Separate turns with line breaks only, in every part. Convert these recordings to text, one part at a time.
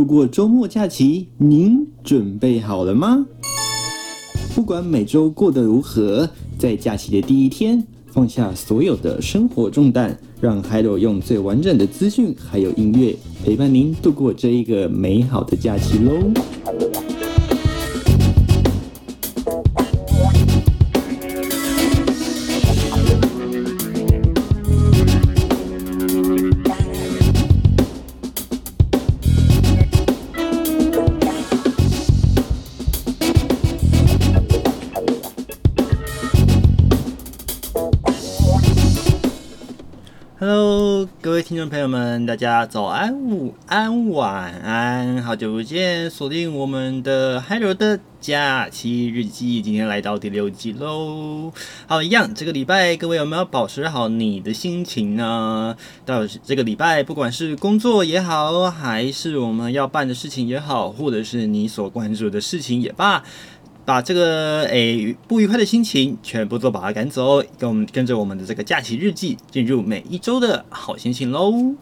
度过周末假期，您准备好了吗？不管每周过得如何，在假期的第一天，放下所有的生活重担，让海螺用最完整的资讯还有音乐陪伴您度过这一个美好的假期喽。众朋友们，大家早安、午安、晚安，好久不见！锁定我们的 Hello 的假期日记，今天来到第六集喽。好，一样，这个礼拜各位有没有保持好你的心情呢？到这个礼拜，不管是工作也好，还是我们要办的事情也好，或者是你所关注的事情也罢。把这个诶不愉快的心情全部都把它赶走，跟我们跟着我们的这个假期日记，进入每一周的好心情喽。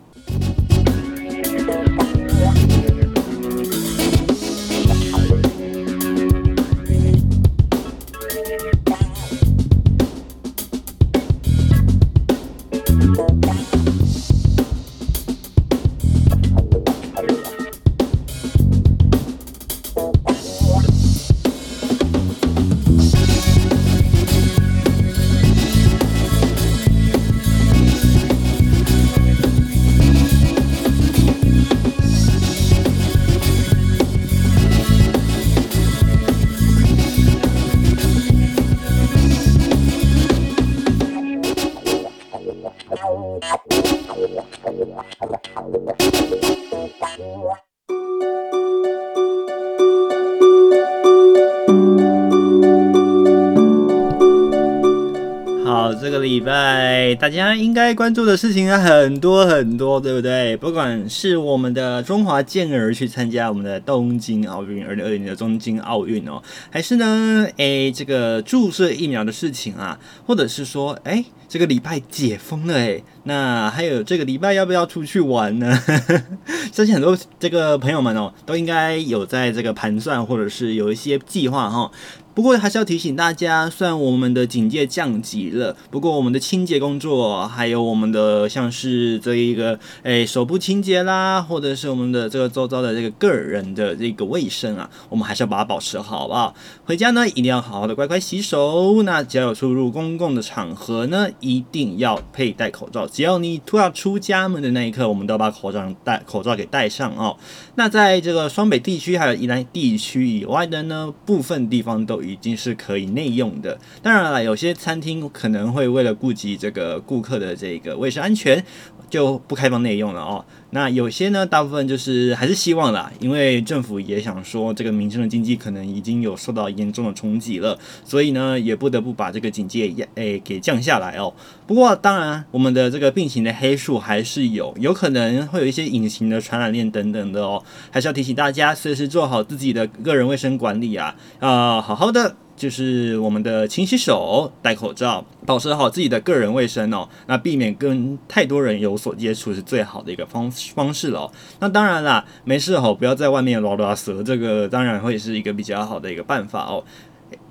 大家应该关注的事情很多很多，对不对？不管是我们的中华健儿去参加我们的东京奥运，二零二零的东京奥运哦，还是呢，诶，这个注射疫苗的事情啊，或者是说，诶，这个礼拜解封了，诶，那还有这个礼拜要不要出去玩呢？相信很多这个朋友们哦，都应该有在这个盘算，或者是有一些计划哈。不过还是要提醒大家，虽然我们的警戒降级了，不过我们的清洁工作，还有我们的像是这一个诶手部清洁啦，或者是我们的这个周遭的这个个人的这个卫生啊，我们还是要把它保持好，好不好？回家呢，一定要好好的乖乖洗手。那只要有出入公共的场合呢，一定要佩戴口罩。只要你突然出家门的那一刻，我们都要把口罩戴口罩给戴上哦。那在这个双北地区还有宜兰地区以外的呢，部分地方都。已经是可以内用的，当然了，有些餐厅可能会为了顾及这个顾客的这个卫生安全，就不开放内用了哦。那有些呢，大部分就是还是希望啦，因为政府也想说，这个民生的经济可能已经有受到严重的冲击了，所以呢，也不得不把这个警戒诶、给降下来哦。不过当然，我们的这个病情的黑数还是有，有可能会有一些隐形的传染链等等的哦，还是要提醒大家，随时做好自己的个人卫生管理啊，啊，好好的。就是我们的勤洗手、戴口罩、保持好自己的个人卫生哦。那避免跟太多人有所接触是最好的一个方方式了哦。那当然啦，没事哦，不要在外面拉拉舌，这个当然会是一个比较好的一个办法哦。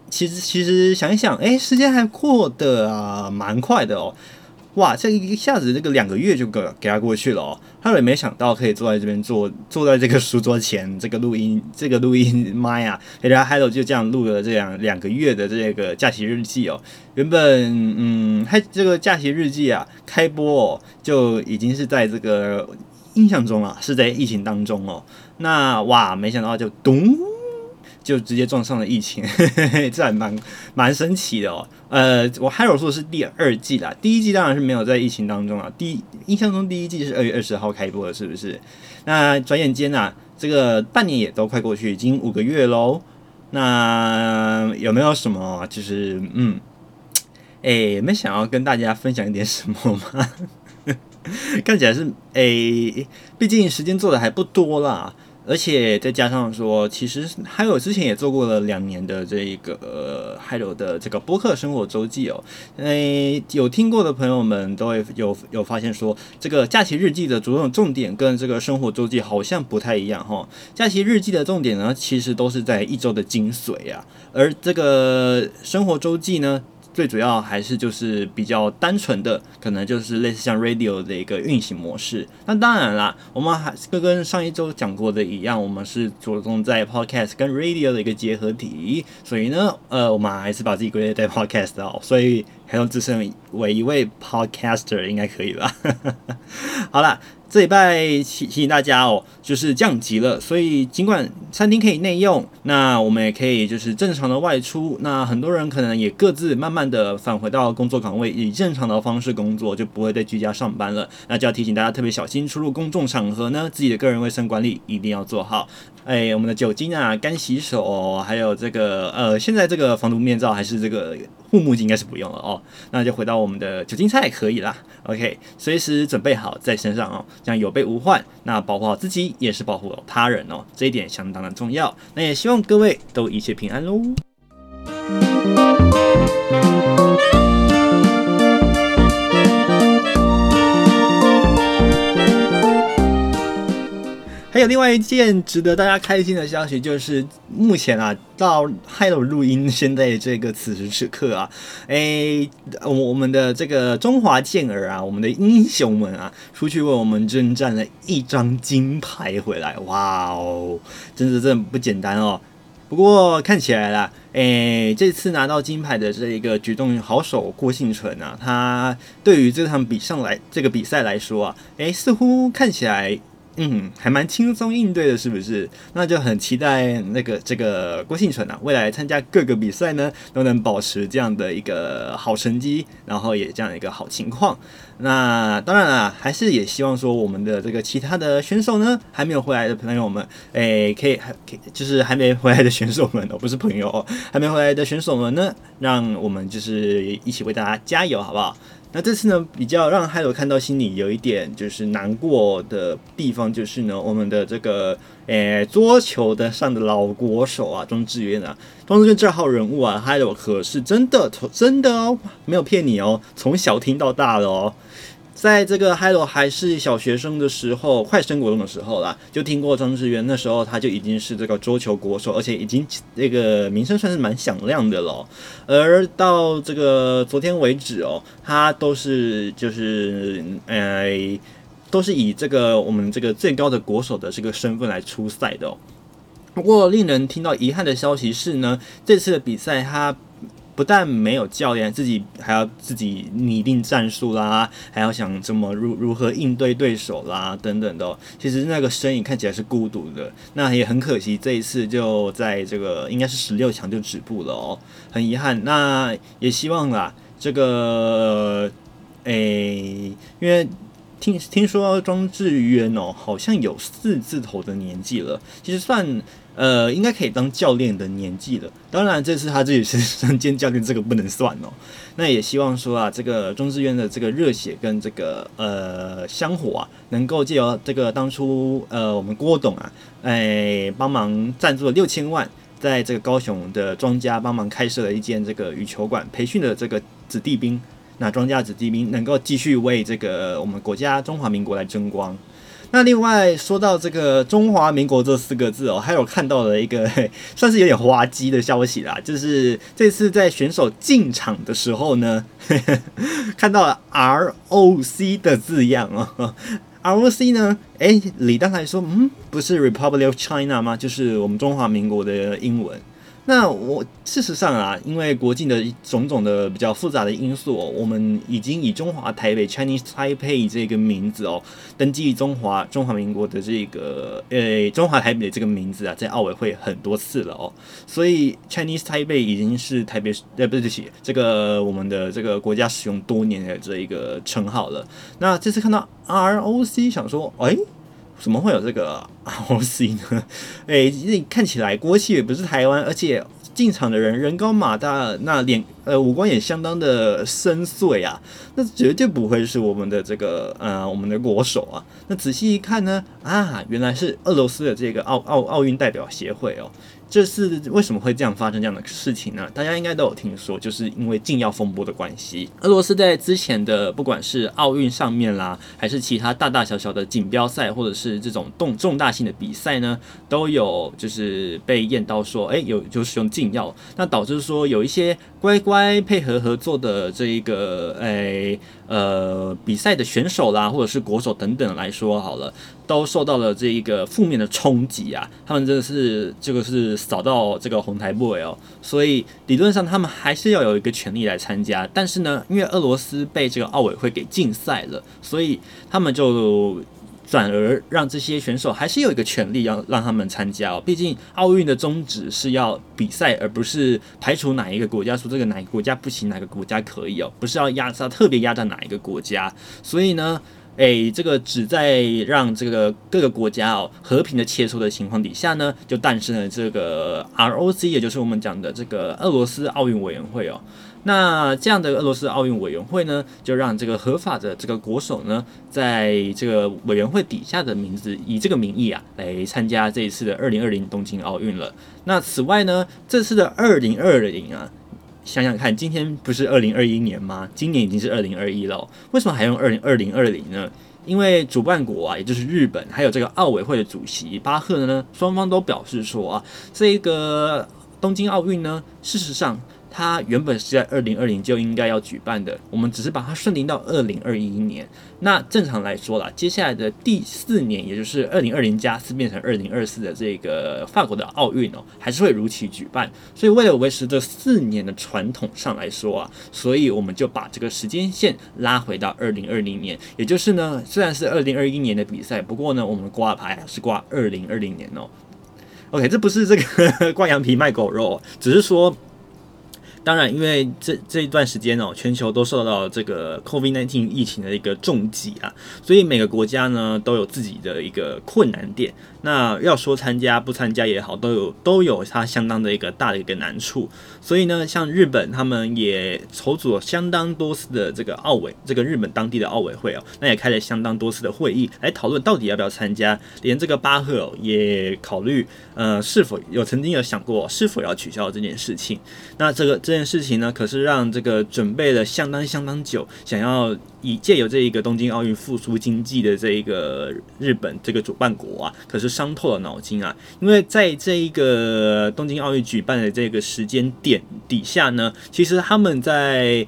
其实其实想一想，诶，时间还过得啊蛮快的哦。哇，这一下子这个两个月就给给他过去了哦，他也没想到可以坐在这边坐坐在这个书桌前，这个录音这个录音麦呀，给大家 Hello 就这样录了这样两个月的这个假期日记哦。原本嗯，还这个假期日记啊，开播哦，就已经是在这个印象中啊，是在疫情当中哦。那哇，没想到就咚。就直接撞上了疫情，嘿嘿嘿，这还蛮蛮神奇的哦。呃，我还有说的是第二季啦，第一季当然是没有在疫情当中啊。第印象中第一季是二月二十号开播的，是不是？那转眼间啊，这个半年也都快过去，已经五个月喽。那有没有什么就是嗯，哎，有没想要跟大家分享一点什么吗？看起来是哎，毕竟时间做的还不多啦。而且再加上说，其实还有之前也做过了两年的这一个还有的这个播客生活周记哦，诶，有听过的朋友们都会有有发现说，这个假期日记的着重重点跟这个生活周记好像不太一样哈。假期日记的重点呢，其实都是在一周的精髓啊，而这个生活周记呢。最主要还是就是比较单纯的，可能就是类似像 radio 的一个运行模式。那当然啦，我们还是跟上一周讲过的一样，我们是着重在 podcast 跟 radio 的一个结合体。所以呢，呃，我们还是把自己归类在 podcast 哦。所以还用自称为一位 podcaster 应该可以吧？好了。这礼拜提提醒大家哦，就是降级了，所以尽管餐厅可以内用，那我们也可以就是正常的外出。那很多人可能也各自慢慢的返回到工作岗位，以正常的方式工作，就不会再居家上班了。那就要提醒大家特别小心出入公众场合呢，自己的个人卫生管理一定要做好。哎，我们的酒精啊，干洗手，还有这个呃，现在这个防毒面罩还是这个护目镜应该是不用了哦。那就回到我们的酒精菜可以啦。OK，随时准备好在身上哦，这样有备无患。那保护好自己也是保护好他人哦，这一点相当的重要。那也希望各位都一切平安喽。还有另外一件值得大家开心的消息，就是目前啊，到 Hello 录音现在这个此时此刻啊，诶，我我们的这个中华健儿啊，我们的英雄们啊，出去为我们征战了一张金牌回来，哇哦，真的真的不简单哦。不过看起来啦，诶，这次拿到金牌的这一个举重好手郭幸存啊，他对于这场比上来这个比赛来说啊，诶，似乎看起来。嗯，还蛮轻松应对的，是不是？那就很期待那个这个郭婞淳啊，未来参加各个比赛呢，都能保持这样的一个好成绩，然后也这样一个好情况。那当然了，还是也希望说我们的这个其他的选手呢，还没有回来的朋友们，诶，可以还可以，就是还没回来的选手们哦，不是朋友哦，还没回来的选手们呢，让我们就是一起为大家加油，好不好？那这次呢，比较让海螺看到心里有一点就是难过的地方，就是呢，我们的这个诶桌球的上的老国手啊，庄智渊啊，庄智渊这号人物啊，海螺可是真的真的哦，没有骗你哦，从小听到大的哦。在这个 Hello 还是小学生的时候，快升国中的时候啦，就听过张智渊。那时候他就已经是这个桌球国手，而且已经这个名声算是蛮响亮的了。而到这个昨天为止哦，他都是就是呃，都是以这个我们这个最高的国手的这个身份来出赛的哦。不过令人听到遗憾的消息是呢，这次的比赛他。不但没有教练，自己还要自己拟定战术啦，还要想怎么如如何应对对手啦，等等的。其实那个身影看起来是孤独的，那也很可惜，这一次就在这个应该是十六强就止步了哦，很遗憾。那也希望啦，这个诶，因为听听说庄智渊哦，好像有四字头的年纪了，其实算。呃，应该可以当教练的年纪了。当然，这次他自己是身兼教练，这个不能算哦。那也希望说啊，这个庄志渊的这个热血跟这个呃香火啊，能够借由这个当初呃我们郭董啊，哎帮忙赞助了六千万，在这个高雄的庄家帮忙开设了一间这个羽球馆，培训的这个子弟兵，那庄家子弟兵能够继续为这个我们国家中华民国来争光。那另外说到这个中华民国这四个字哦，还有看到了一个 算是有点滑稽的消息啦，就是这次在选手进场的时候呢，看到了 ROC 的字样哦，ROC 呢，哎，理当来说，嗯，不是 Republic of China 吗？就是我们中华民国的英文。那我事实上啊，因为国际的种种的比较复杂的因素，哦我们已经以中华台北 Chinese Taipei 这个名字哦，登记中华中华民国的这个呃中华台北的这个名字啊，在奥委会很多次了哦，所以 Chinese Taipei 已经是台北呃不是对不起，这个我们的这个国家使用多年的这一个称号了。那这次看到 ROC，想说，哎。怎么会有这个 ROC 呢？诶，看起来国旗也不是台湾，而且进场的人人高马大，那脸呃五官也相当的深邃啊，那绝对不会是我们的这个呃我们的国手啊。那仔细一看呢，啊，原来是俄罗斯的这个奥奥奥运代表协会哦。这是为什么会这样发生这样的事情呢？大家应该都有听说，就是因为禁药风波的关系。俄罗斯在之前的不管是奥运上面啦，还是其他大大小小的锦标赛，或者是这种重重大性的比赛呢，都有就是被验到说，哎，有就使用禁药，那导致说有一些乖乖配合合作的这一个，哎呃比赛的选手啦，或者是国手等等来说好了。都受到了这一个负面的冲击啊！他们真的是这个是扫到这个红台 boy 哦，所以理论上他们还是要有一个权利来参加。但是呢，因为俄罗斯被这个奥委会给禁赛了，所以他们就转而让这些选手还是有一个权利要让他们参加哦。毕竟奥运的宗旨是要比赛，而不是排除哪一个国家说这个哪个国家不行，哪个国家可以哦，不是要压榨特别压榨哪一个国家。所以呢。诶、这个只在让这个各个国家哦和平的切磋的情况底下呢，就诞生了这个 ROC，也就是我们讲的这个俄罗斯奥运委员会哦。那这样的俄罗斯奥运委员会呢，就让这个合法的这个国手呢，在这个委员会底下的名字，以这个名义啊来参加这一次的二零二零东京奥运了。那此外呢，这次的二零二零啊。想想看，今天不是二零二一年吗？今年已经是二零二一了，为什么还用二零二零二零呢？因为主办国啊，也就是日本，还有这个奥委会的主席巴赫呢，双方都表示说啊，这个东京奥运呢，事实上。它原本是在二零二零就应该要举办的，我们只是把它顺延到二零二一年。那正常来说啦，接下来的第四年，也就是二零二零加四变成二零二四的这个法国的奥运哦，还是会如期举办。所以为了维持这四年的传统上来说啊，所以我们就把这个时间线拉回到二零二零年。也就是呢，虽然是二零二一年的比赛，不过呢，我们挂牌是挂二零二零年哦。OK，这不是这个 挂羊皮卖狗肉，只是说。当然，因为这这一段时间哦，全球都受到这个 COVID-19 疫情的一个重击啊，所以每个国家呢都有自己的一个困难点。那要说参加不参加也好，都有都有它相当的一个大的一个难处。所以呢，像日本他们也筹组了相当多次的这个奥委，这个日本当地的奥委会哦，那也开了相当多次的会议来讨论到底要不要参加。连这个巴赫也考虑，呃，是否有曾经有想过是否要取消这件事情。那这个这件事情呢，可是让这个准备了相当相当久，想要。以借由这一个东京奥运复苏经济的这一个日本这个主办国啊，可是伤透了脑筋啊，因为在这一个东京奥运举办的这个时间点底下呢，其实他们在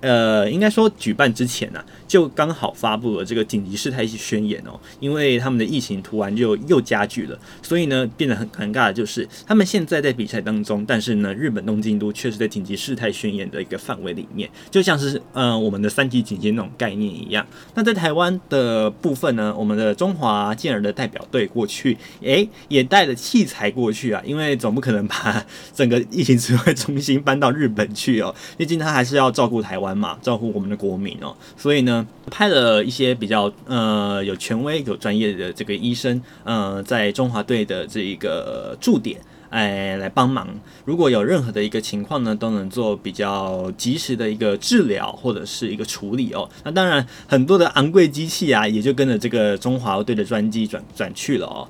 呃，应该说举办之前呢、就刚好发布了这个紧急事态宣言哦，因为他们的疫情突然就又加剧了，所以呢变得很尴尬的就是他们现在在比赛当中，但是呢日本东京都却是在紧急事态宣言的一个范围里面，就像是呃我们的三级警戒那种概念一样。那在台湾的部分呢，我们的中华健儿的代表队过去，诶也带了器材过去啊，因为总不可能把整个疫情指挥中心搬到日本去哦，毕竟他还是要照顾台湾嘛，照顾我们的国民哦，所以呢。派了一些比较呃有权威、有专业的这个医生，呃，在中华队的这一个驻点，哎，来帮忙。如果有任何的一个情况呢，都能做比较及时的一个治疗或者是一个处理哦。那当然，很多的昂贵机器啊，也就跟着这个中华队的专机转转去了哦。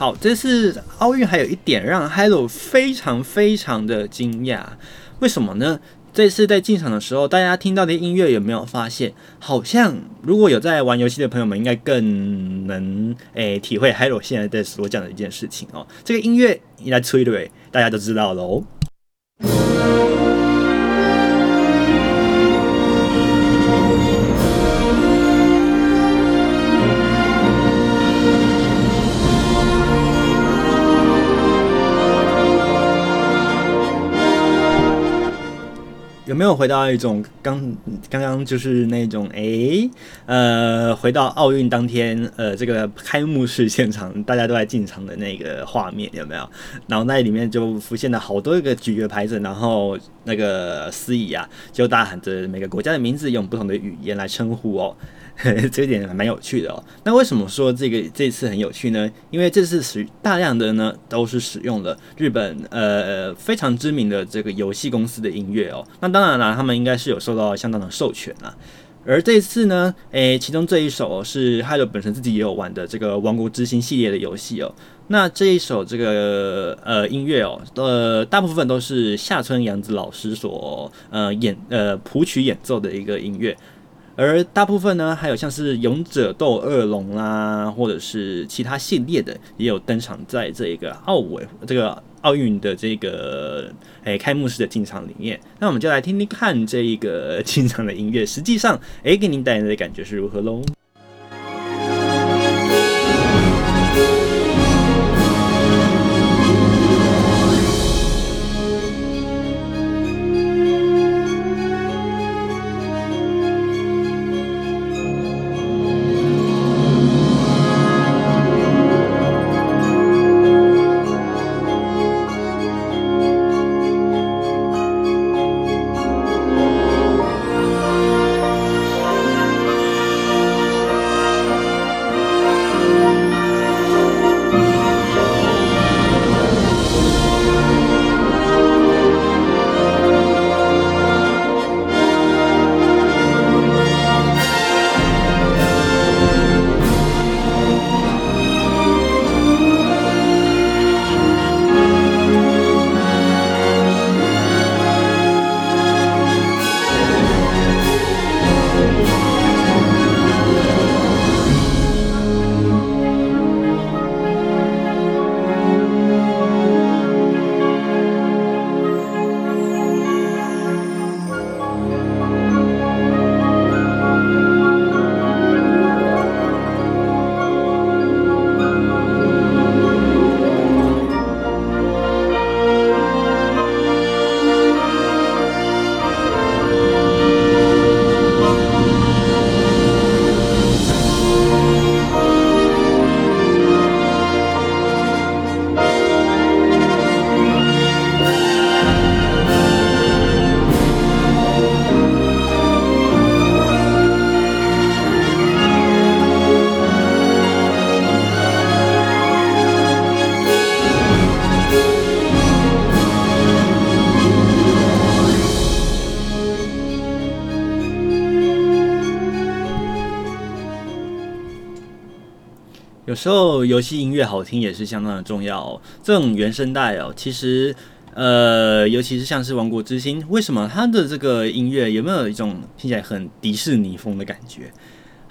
好，这次奥运还有一点让 Hilo 非常非常的惊讶，为什么呢？这次在进场的时候，大家听到的音乐有没有发现，好像如果有在玩游戏的朋友们，应该更能诶、体会 Hilo 现在在所讲的一件事情哦。这个音乐一来催对，大家都知道喽。有没有回到一种刚刚刚就是那种哎、呃，回到奥运当天呃这个开幕式现场，大家都在进场的那个画面有没有？脑袋里面就浮现了好多个举着牌子，然后那个司仪啊就大喊着每个国家的名字，用不同的语言来称呼哦。这一点蛮有趣的哦。那为什么说这个这次很有趣呢？因为这次使大量的呢都是使用了日本呃非常知名的这个游戏公司的音乐哦。那当然了，他们应该是有受到相当的授权啊。而这次呢，诶，其中这一首是 Hylo 本身自己也有玩的这个《王国之心》系列的游戏哦。那这一首这个呃音乐哦，呃大部分都是下村洋子老师所呃演呃谱曲演奏的一个音乐。而大部分呢，还有像是《勇者斗恶龙》啦，或者是其他系列的，也有登场在这个奥委这个奥运的这个诶、开幕式的进场里面。那我们就来听听看这一个进场的音乐，实际上诶、给您带来的感觉是如何喽？游戏音乐好听也是相当的重要哦。这种原声带哦，其实呃，尤其是像是《王国之心》，为什么它的这个音乐有没有一种听起来很迪士尼风的感觉？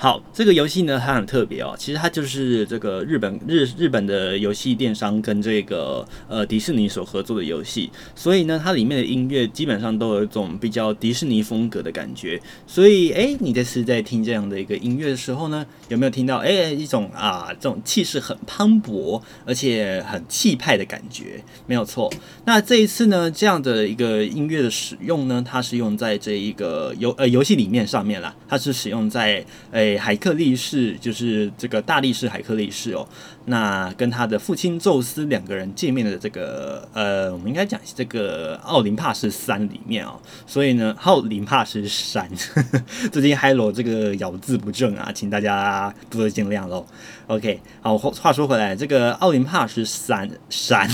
好，这个游戏呢，它很特别哦。其实它就是这个日本日日本的游戏电商跟这个呃迪士尼所合作的游戏，所以呢，它里面的音乐基本上都有一种比较迪士尼风格的感觉。所以，哎，你这次在听这样的一个音乐的时候呢，有没有听到哎一种啊这种气势很磅礴，而且很气派的感觉？没有错。那这一次呢，这样的一个音乐的使用呢，它是用在这一个游呃游戏里面上面啦，它是使用在诶。海克力士就是这个大力士海克力士哦，那跟他的父亲宙斯两个人见面的这个呃，我们应该讲这个奥林帕斯山里面哦，所以呢，奥林帕斯山，最近 Hylo 这个咬字不正啊，请大家多多见谅喽。OK，好，话说回来，这个奥林帕斯山山，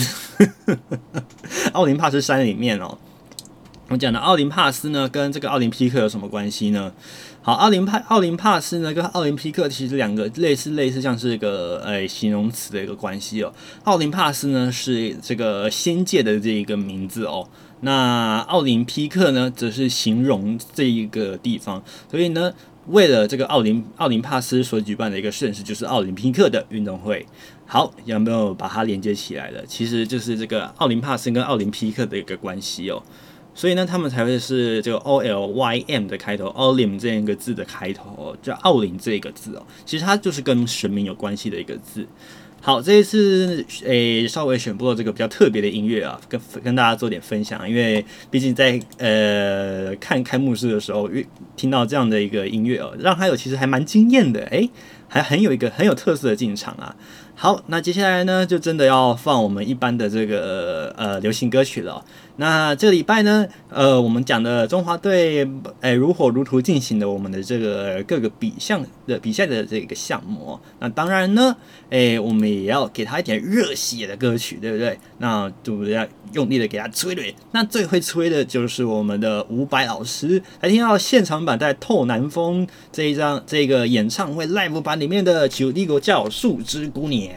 奥林帕斯山里面哦，我讲的奥林帕斯呢，跟这个奥林匹克有什么关系呢？好，奥林帕奥林帕斯呢，跟奥林匹克其实两个类似类似，像是一个呃、欸、形容词的一个关系哦。奥林帕斯呢是这个仙界的这一个名字哦，那奥林匹克呢则是形容这一个地方。所以呢，为了这个奥林奥林帕斯所举办的一个盛事，就是奥林匹克的运动会。好，有没有把它连接起来的？其实就是这个奥林帕斯跟奥林匹克的一个关系哦。所以呢，他们才会是这个 O L Y M 的开头，Olim 这样一个字的开头，叫奥林这个字哦。其实它就是跟神明有关系的一个字。
好，这一次诶、稍微选播了这个比较特别的音乐啊，跟跟大家做点分享。因为毕竟在呃看开幕式的时候，听到这样的一个音乐哦、让还有其实还蛮惊艳的，诶、还很有一个很有特色的进场啊。好，那接下来呢，就真的要放我们一般的这个呃流行歌曲了。那这个礼拜呢，呃，我们讲的中华队，哎，如火如荼进行的我们的这个各个比项的比赛的这个项目。那当然呢，哎，我们也要给他一点热血的歌曲，对不对？那就要用力的给他吹对。那最会吹的就是我们的伍佰老师，来听到现场版在《透南风》这一张这个演唱会 live 版里面的《九地国叫树枝姑娘》。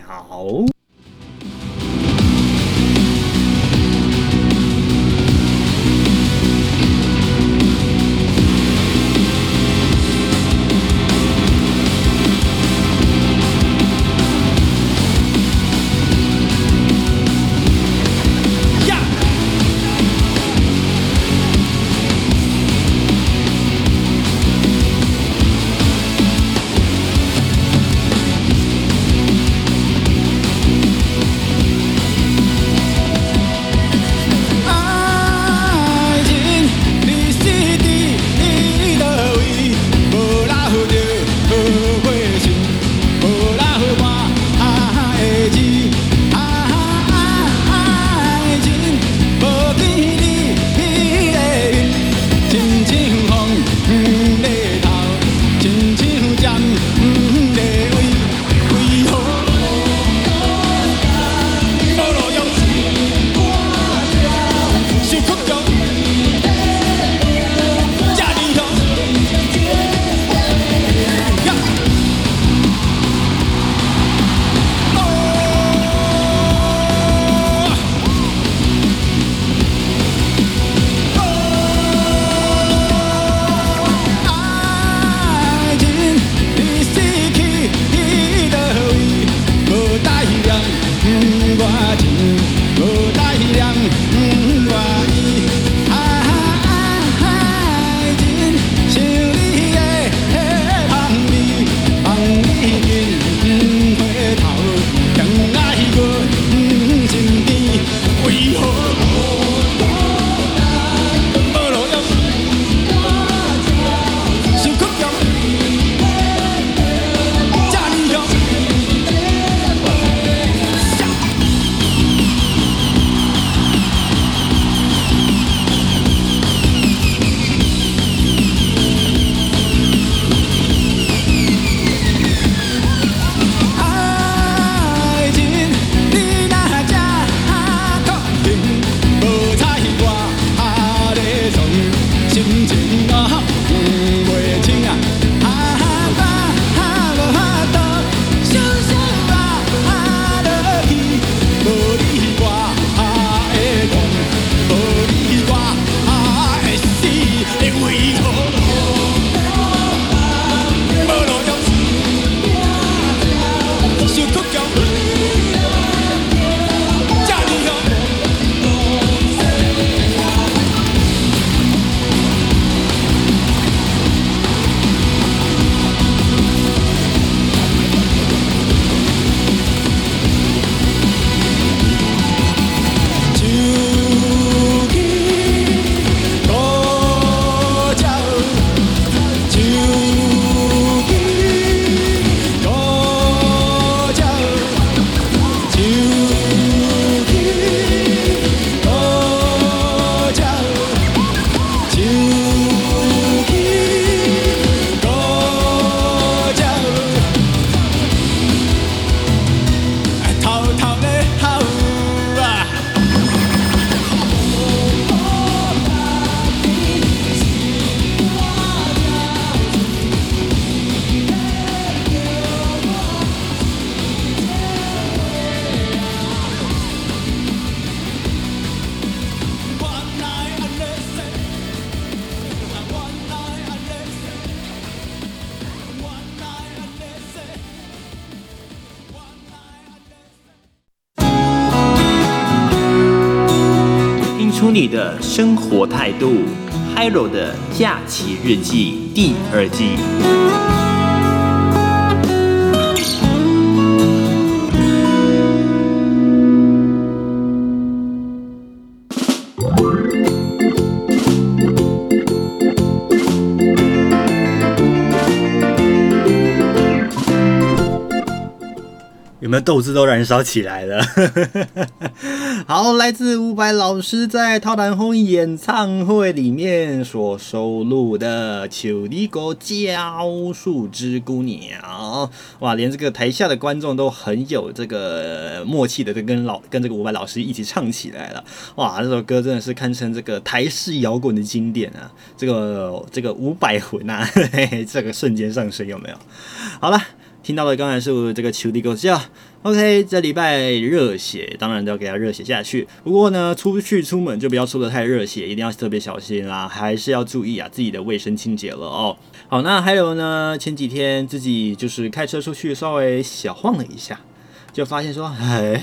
生活态度，Hiro 的假期日记第二季。
斗志都燃烧起来了。好，来自伍佰老师在《套弹红》演唱会里面所收录的《秋里过浇树枝姑娘》，哇，连这个台下的观众都很有这个默契的，就跟老跟这个伍佰老师一起唱起来了。哇，这首歌真的是堪称这个台式摇滚的经典啊！这个这个伍佰魂啊，嘿嘿，这个瞬间上升有没有？好了。听到的刚才是这个秋里过浇，OK，这礼拜热血，当然都要给他热血下去。不过呢，出去出门就不要出得太热血，一定要特别小心啦，还是要注意啊自己的卫生清洁了哦。好，那还有呢，前几天自己就是开车出去，稍微小晃了一下，就发现说，哎，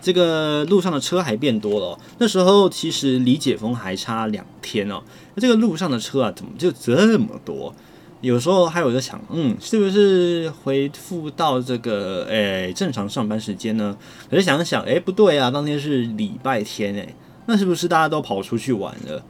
这个路上的车还变多了。那时候其实离解封还差两天哦，那这个路上的车啊，怎么就这么多？有时候还有在想，嗯，是不是恢复到这个诶、正常上班时间呢？可是想想，诶、不对啊，当天是礼拜天诶、那是不是大家都跑出去玩了？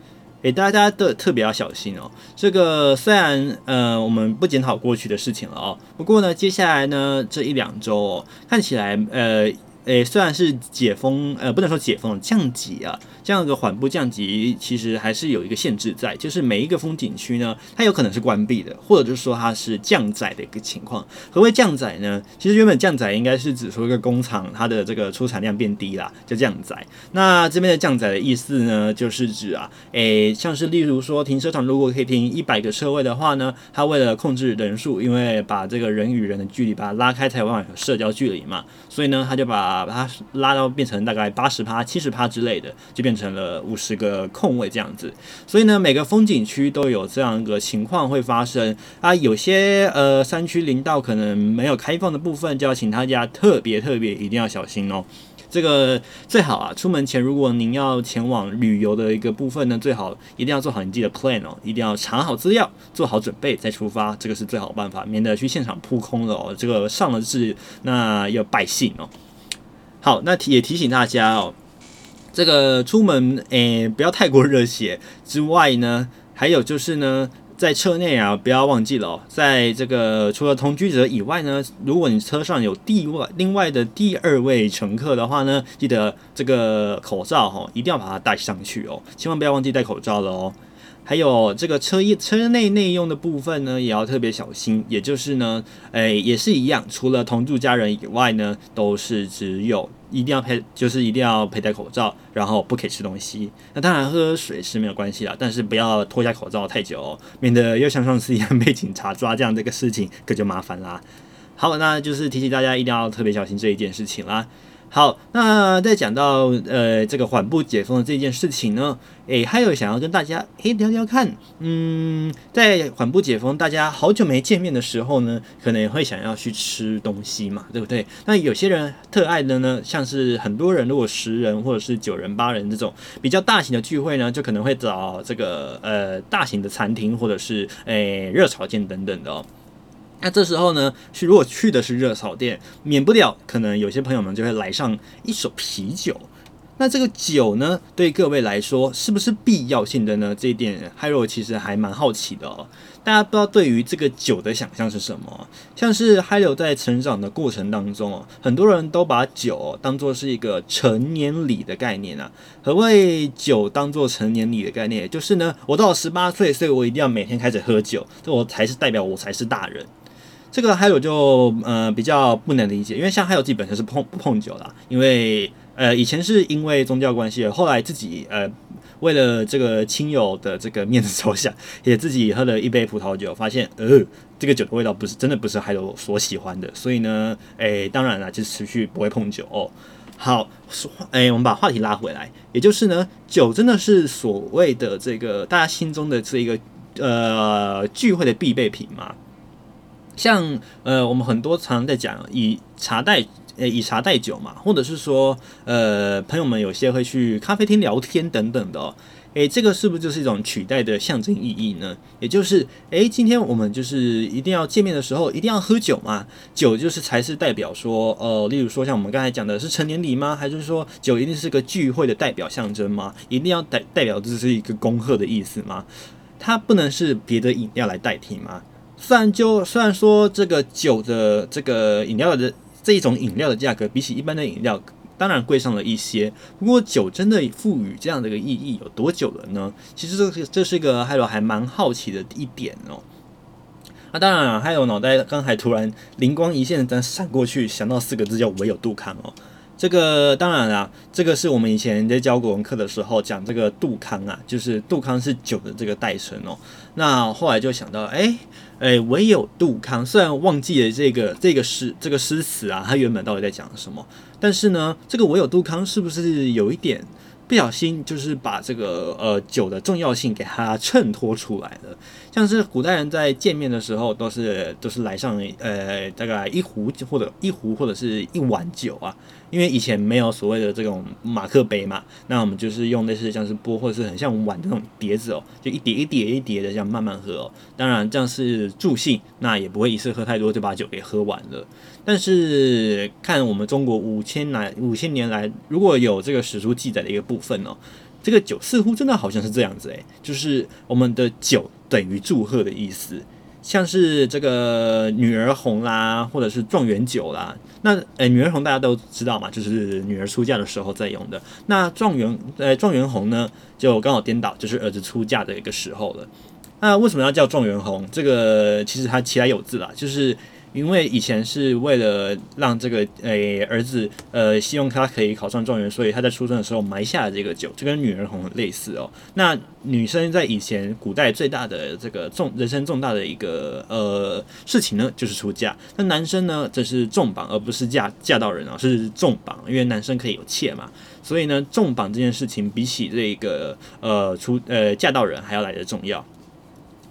诶、大家都特别要小心哦。这个虽然呃我们不检讨过去的事情了哦，不过呢，接下来呢这一两周哦，看起来呃。诶，虽然是解封，呃，不能说解封，降级啊，这样一个缓步降级，其实还是有一个限制在，就是每一个风景区呢，它有可能是关闭的，或者就是说它是降载的一个情况。何谓降载呢？其实原本降载应该是指说一个工厂它的这个出产量变低啦，就降载。那这边的降载的意思呢，就是指啊，诶，像是例如说停车场如果可以停一百个车位的话呢，它为了控制人数，因为把这个人与人的距离把它拉开才有社交距离嘛，所以呢，它就把把它拉到变成大概八十趴、七十趴之类的，就变成了五十个空位这样子。所以呢，每个风景区都有这样一个情况会发生啊。有些呃山区林道可能没有开放的部分，就要请大家特别特别一定要小心哦。这个最好啊，出门前如果您要前往旅游的一个部分呢，最好一定要做好你自己的 plan 哦，一定要查好资料，做好准备再出发，这个是最好的办法，免得去现场扑空了哦。这个上了字那要败兴哦。好，那提也提醒大家哦，这个出门诶、不要太过热血之外呢，还有就是呢，在车内啊不要忘记了哦，在这个除了同居者以外呢，如果你车上有第外另外的第二位乘客的话呢，记得这个口罩哈一定要把它戴上去哦，千万不要忘记戴口罩了哦。还有这个车一车内内用的部分呢，也要特别小心。也就是呢，诶，也是一样，除了同住家人以外呢，都是只有一定要配，就是一定要佩戴口罩，然后不可以吃东西。那当然喝水是没有关系啦，但是不要脱下口罩太久，免得又像上次一样被警察抓这样这个事情，可就麻烦啦。好，那就是提醒大家一定要特别小心这一件事情啦。好，那再讲到呃这个缓步解封的这件事情呢，诶，还有想要跟大家诶聊聊看，嗯，在缓步解封，大家好久没见面的时候呢，可能也会想要去吃东西嘛，对不对？那有些人特爱的呢，像是很多人如果十人或者是九人八人这种比较大型的聚会呢，就可能会找这个呃大型的餐厅或者是诶热炒店等等的哦。那这时候呢，去如果去的是热炒店，免不了可能有些朋友们就会来上一手啤酒。那这个酒呢，对各位来说是不是必要性的呢？这一点，Hiro 其实还蛮好奇的哦。大家不知道对于这个酒的想象是什么？像是 Hiro 在成长的过程当中哦，很多人都把酒当做是一个成年礼的概念啊。何谓酒当做成年礼的概念？就是呢，我到了十八岁，所以我一定要每天开始喝酒，这我才是代表我才是大人。这个还有就呃比较不能理解，因为像还有自己本身是碰不碰酒啦，因为呃以前是因为宗教关系，后来自己呃为了这个亲友的这个面子着想，也自己喝了一杯葡萄酒，发现呃这个酒的味道不是真的不是还有所喜欢的，所以呢，诶当然了，就持续不会碰酒哦。好，诶我们把话题拉回来，也就是呢，酒真的是所谓的这个大家心中的这个呃聚会的必备品吗？像呃，我们很多常在讲以茶代呃以茶代酒嘛，或者是说呃，朋友们有些会去咖啡厅聊天等等的哦，诶，这个是不是就是一种取代的象征意义呢？也就是诶，今天我们就是一定要见面的时候一定要喝酒嘛？酒就是才是代表说呃，例如说像我们刚才讲的是成年礼吗？还是说酒一定是个聚会的代表象征吗？一定要代代表这是一个恭贺的意思吗？它不能是别的饮料来代替吗？虽然就虽然说这个酒的这个饮料的这一种饮料的价格比起一般的饮料，当然贵上了一些。不过酒真的赋予这样的一个意义有多久了呢？其实这是这是一个 Hiro 还蛮好奇的一点哦。那当然了，Hiro 脑袋刚才突然灵光一现，咱闪过去想到四个字叫“唯有杜康”哦。这个当然啦，这个是我们以前在教国文课的时候讲这个杜康啊，就是杜康是酒的这个代称哦。那后来就想到，哎哎，唯有杜康，虽然忘记了这个这个诗这个诗词啊，它原本到底在讲什么，但是呢，这个唯有杜康是不是有一点不小心，就是把这个呃酒的重要性给它衬托出来了？像是古代人在见面的时候，都是都是来上呃大概一壶或者一壶或者是一碗酒啊。因为以前没有所谓的这种马克杯嘛，那我们就是用类似像是钵或者是很像碗的那种碟子哦，就一碟一碟一碟的这样慢慢喝哦。当然这样是助兴，那也不会一次喝太多就把酒给喝完了。但是看我们中国五千来五千年来，如果有这个史书记载的一个部分哦，这个酒似乎真的好像是这样子诶，就是我们的酒等于祝贺的意思。像是这个女儿红啦，或者是状元酒啦，那呃女儿红大家都知道嘛，就是女儿出嫁的时候在用的。那状元呃状元红呢，就刚好颠倒，就是儿子出嫁的一个时候了。那为什么要叫状元红？这个其实它其来有字啦，就是。因为以前是为了让这个诶、儿子呃希望他可以考上状元，所以他在出生的时候埋下了这个酒，就跟女儿红类似哦。那女生在以前古代最大的这个重人生重大的一个呃事情呢，就是出嫁。那男生呢，这是重榜，而不是嫁嫁到人啊，是重榜，因为男生可以有妾嘛。所以呢，重榜这件事情比起这个呃出呃嫁到人还要来得重要。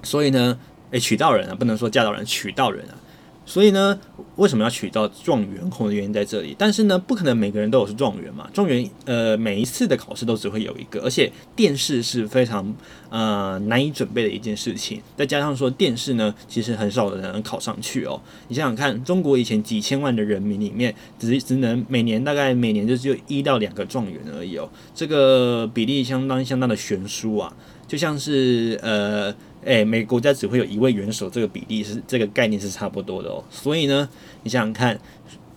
所以呢，诶娶到人啊，不能说嫁到人，娶到人啊。所以呢，为什么要取到状元红的原因在这里？但是呢，不可能每个人都有是状元嘛。状元呃，每一次的考试都只会有一个，而且殿试是非常呃难以准备的一件事情。再加上说殿试呢，其实很少的人能考上去哦。你想想看，中国以前几千万的人民里面，只只能每年大概每年就只有一到两个状元而已哦。这个比例相当相当的悬殊啊，就像是呃。诶，每个国家只会有一位元首，这个比例是这个概念是差不多的哦。所以呢，你想想看，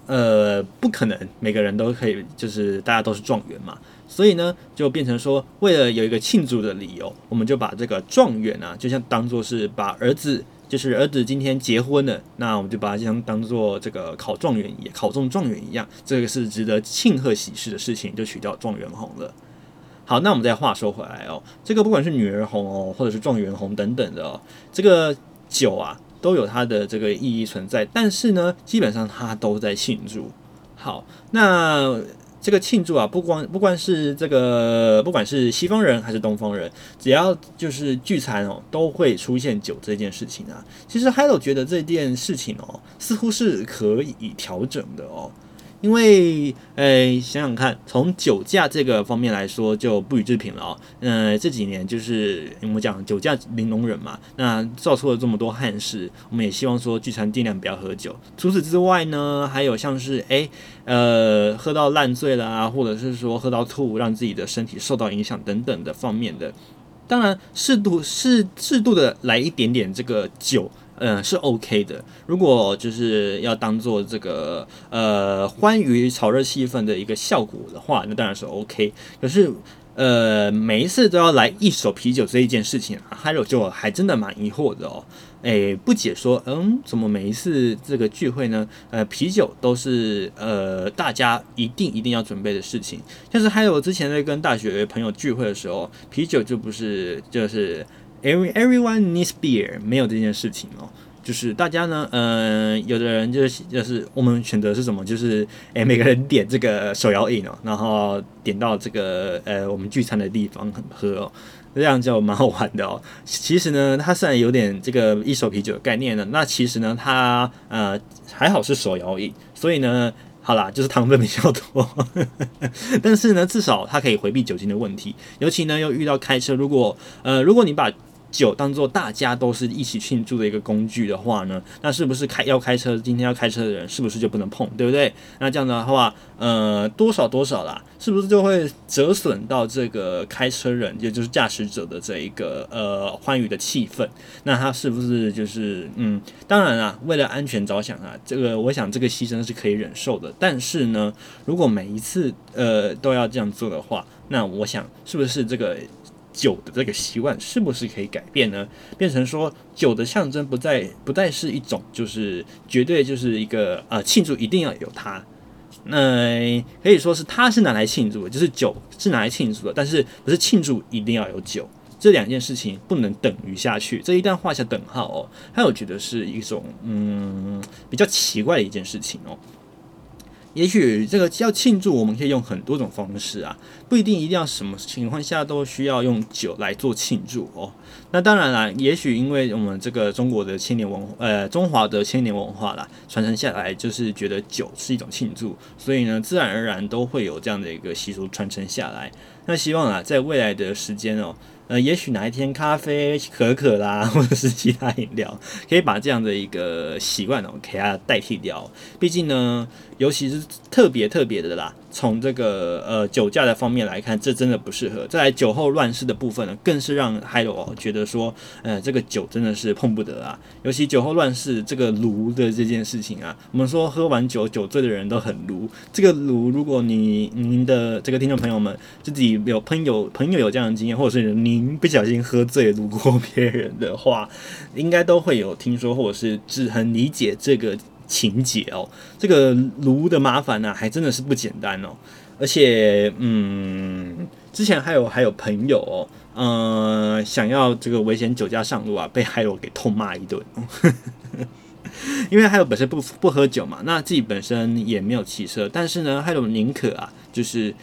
呃，不可能每个人都可以，就是大家都是状元嘛。所以呢，就变成说，为了有一个庆祝的理由，我们就把这个状元啊，就像当做是把儿子，就是儿子今天结婚了，那我们就把它像当做这个考状元一样，考中状元一样，这个是值得庆贺喜事的事情，就取叫状元红了。好，那我们再话说回来哦，这个不管是女儿红哦，或者是状元红等等的哦，这个酒啊都有它的这个意义存在，但是呢，基本上它都在庆祝。好，那这个庆祝啊，不光不管是这个，不管是西方人还是东方人，只要就是聚餐哦，都会出现酒这件事情啊。其实 Hiro 觉得这件事情哦，似乎是可以调整的哦。因为，诶，想想看，从酒驾这个方面来说，就不予置评了哦。嗯、呃，这几年就是我们讲酒驾零容忍嘛，那造出了这么多憾事，我们也希望说聚餐尽量不要喝酒。除此之外呢，还有像是诶，呃，喝到烂醉了啊，或者是说喝到吐，让自己的身体受到影响等等的方面的，当然适度适适度的来一点点这个酒。嗯，是 OK 的。如果就是要当做这个呃欢愉炒热气氛的一个效果的话，那当然是 OK。可是呃每一次都要来一手啤酒这一件事情啊，Hiro 就还真的蛮疑惑的哦。诶，不解说，嗯，怎么每一次这个聚会呢？呃，啤酒都是呃大家一定一定要准备的事情。像是还有之前在跟大学朋友聚会的时候，啤酒就不是就是。Every everyone needs beer，没有这件事情哦。就是大家呢，嗯、呃，有的人就是就是我们选择是什么？就是诶，每个人点这个手摇饮哦，然后点到这个呃我们聚餐的地方喝哦，这样就蛮好玩的哦。其实呢，它虽然有点这个一手啤酒的概念呢，那其实呢，它呃还好是手摇饮，所以呢。好啦，就是糖分比较多，但是呢，至少它可以回避酒精的问题。尤其呢，又遇到开车，如果呃，如果你把酒当做大家都是一起庆祝的一个工具的话呢，那是不是开要开车今天要开车的人是不是就不能碰，对不对？那这样的话，呃，多少多少啦，是不是就会折损到这个开车人，也就是驾驶者的这一个呃欢愉的气氛？那他是不是就是嗯，当然啦，为了安全着想啊，这个我想这个牺牲是可以忍受的。但是呢，如果每一次呃都要这样做的话，那我想是不是这个？酒的这个习惯是不是可以改变呢？变成说酒的象征不再不再是一种，就是绝对就是一个呃庆祝一定要有它。那可以说是它是拿来庆祝的，就是酒是拿来庆祝的，但是不是庆祝一定要有酒，这两件事情不能等于下去。这一旦画下等号哦，还有觉得是一种嗯比较奇怪的一件事情哦。也许这个要庆祝，我们可以用很多种方式啊，不一定一定要什么情况下都需要用酒来做庆祝哦。那当然啦，也许因为我们这个中国的千年文，呃，中华的千年文化啦，传承下来就是觉得酒是一种庆祝，所以呢，自然而然都会有这样的一个习俗传承下来。那希望啊，在未来的时间哦。呃，也许哪一天咖啡、可可啦，或者是其他饮料，可以把这样的一个习惯哦，给它代替掉。毕竟呢，尤其是特别特别的啦。从这个呃酒驾的方面面来看，这真的不适合。再来酒后乱世的部分呢，更是让 Hiro 觉得说，呃，这个酒真的是碰不得啊。尤其酒后乱世这个卢的这件事情啊，我们说喝完酒酒醉的人都很卢。这个卢，如果你您的这个听众朋友们自己有朋友朋友有这样的经验，或者是您不小心喝醉卢过别人的话，应该都会有听说，或者是只很理解这个。情节哦，这个炉的麻烦呢、还真的是不简单哦。而且，嗯，之前还有还有朋友哦，呃，想要这个危险酒驾上路啊，被海友给痛骂一顿。因为海友本身不不喝酒嘛，那自己本身也没有汽车，但是呢，海友宁可啊，就是。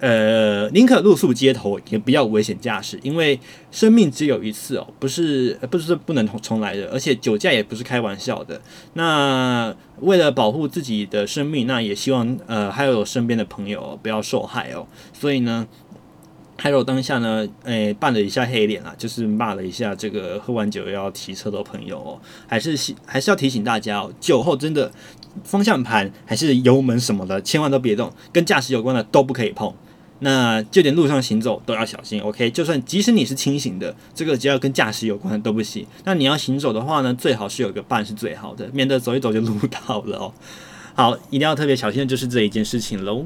呃，宁可露宿街头，也不要危险驾驶，因为生命只有一次哦，不是不是不能重重来的，而且酒驾也不是开玩笑的。那为了保护自己的生命，那也希望呃还有身边的朋友不要受害哦。所以呢，还有当下呢，诶扮了一下黑脸啊，就是骂了一下这个喝完酒要骑车的朋友哦，还是还是要提醒大家哦，酒后真的方向盘还是油门什么的，千万都别动，跟驾驶有关的都不可以碰。那就连路上行走都要小心，OK？就算即使你是清醒的，这个只要跟驾驶有关的都不行。那你要行走的话呢，最好是有个伴是最好的，免得走一走就路到了哦。好，一定要特别小心的就是这一件事情喽。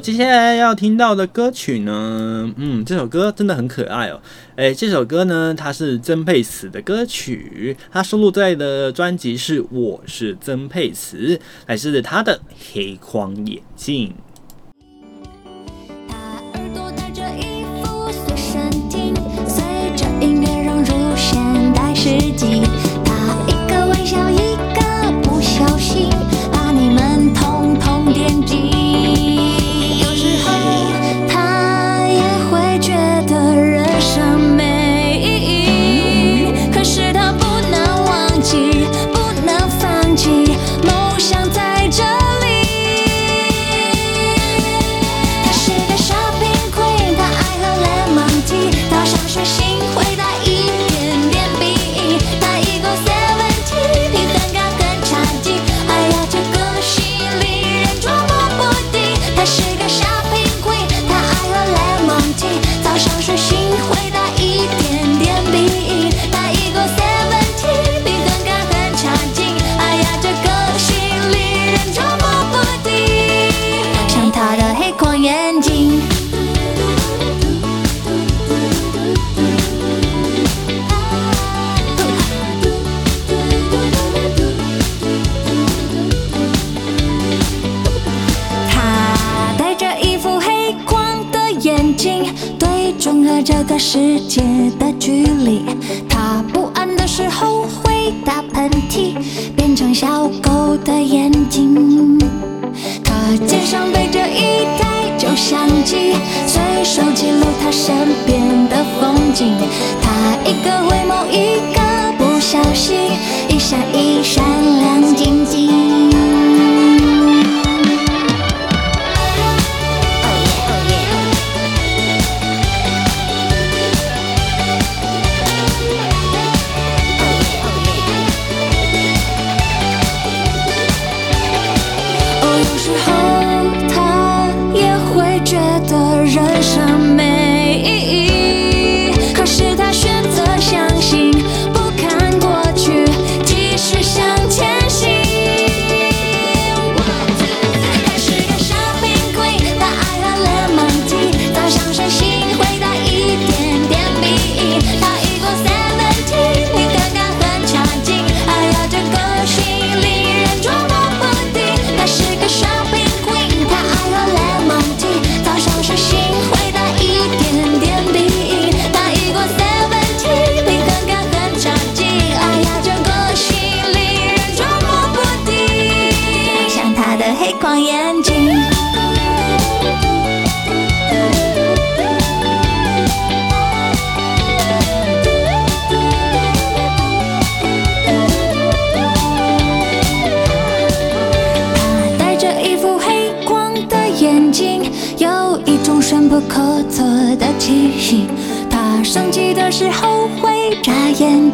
接下来要听到的歌曲呢，嗯，这首歌真的很可爱哦。诶，这首歌呢，它是曾沛慈的歌曲，它收录在的专辑是《我是曾沛慈》，来自他的《黑框眼镜》。
睛对准了这个世界的距离。它不安的时候会打喷嚏变成小狗的眼睛。他肩上背着一台旧相机随手记录他身边的风景。他一个回眸一个不小心一闪一闪亮晶晶。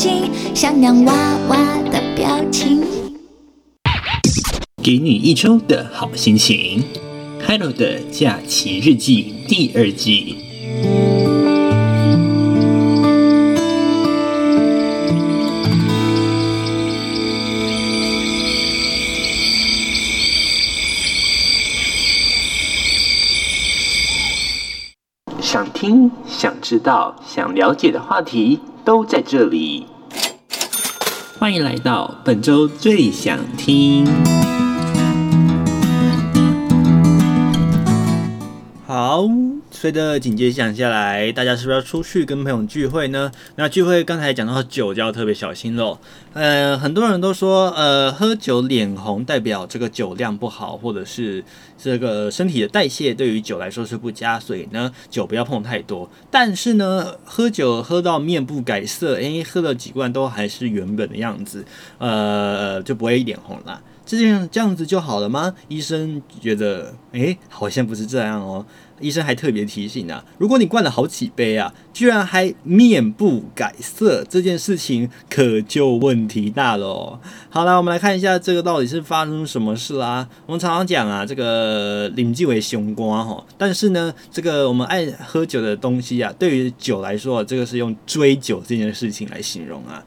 睛，像洋娃娃的表情。
给你一周的好心情，Hello 的假期日记第二季。想听、想知道、想了解的话题都在这里。欢迎来到本周最想听。好。随着紧接讲下来，大家是不是要出去跟朋友聚会呢？那聚会刚才讲到酒就要特别小心喽。呃，很多人都说，呃，喝酒脸红代表这个酒量不好，或者是这个身体的代谢对于酒来说是不佳，所以呢，酒不要碰太多。但是呢，喝酒喝到面不改色，诶，喝了几罐都还是原本的样子，呃，就不会脸红了。这样这样子就好了吗？医生觉得，诶，好像不是这样哦。医生还特别提醒啊，如果你灌了好几杯啊，居然还面不改色，这件事情可就问题大了哦。好了，我们来看一下这个到底是发生什么事啦。我们常常讲啊，这个饮酒为凶瓜哈，但是呢，这个我们爱喝酒的东西啊，对于酒来说，这个是用追酒这件事情来形容啊。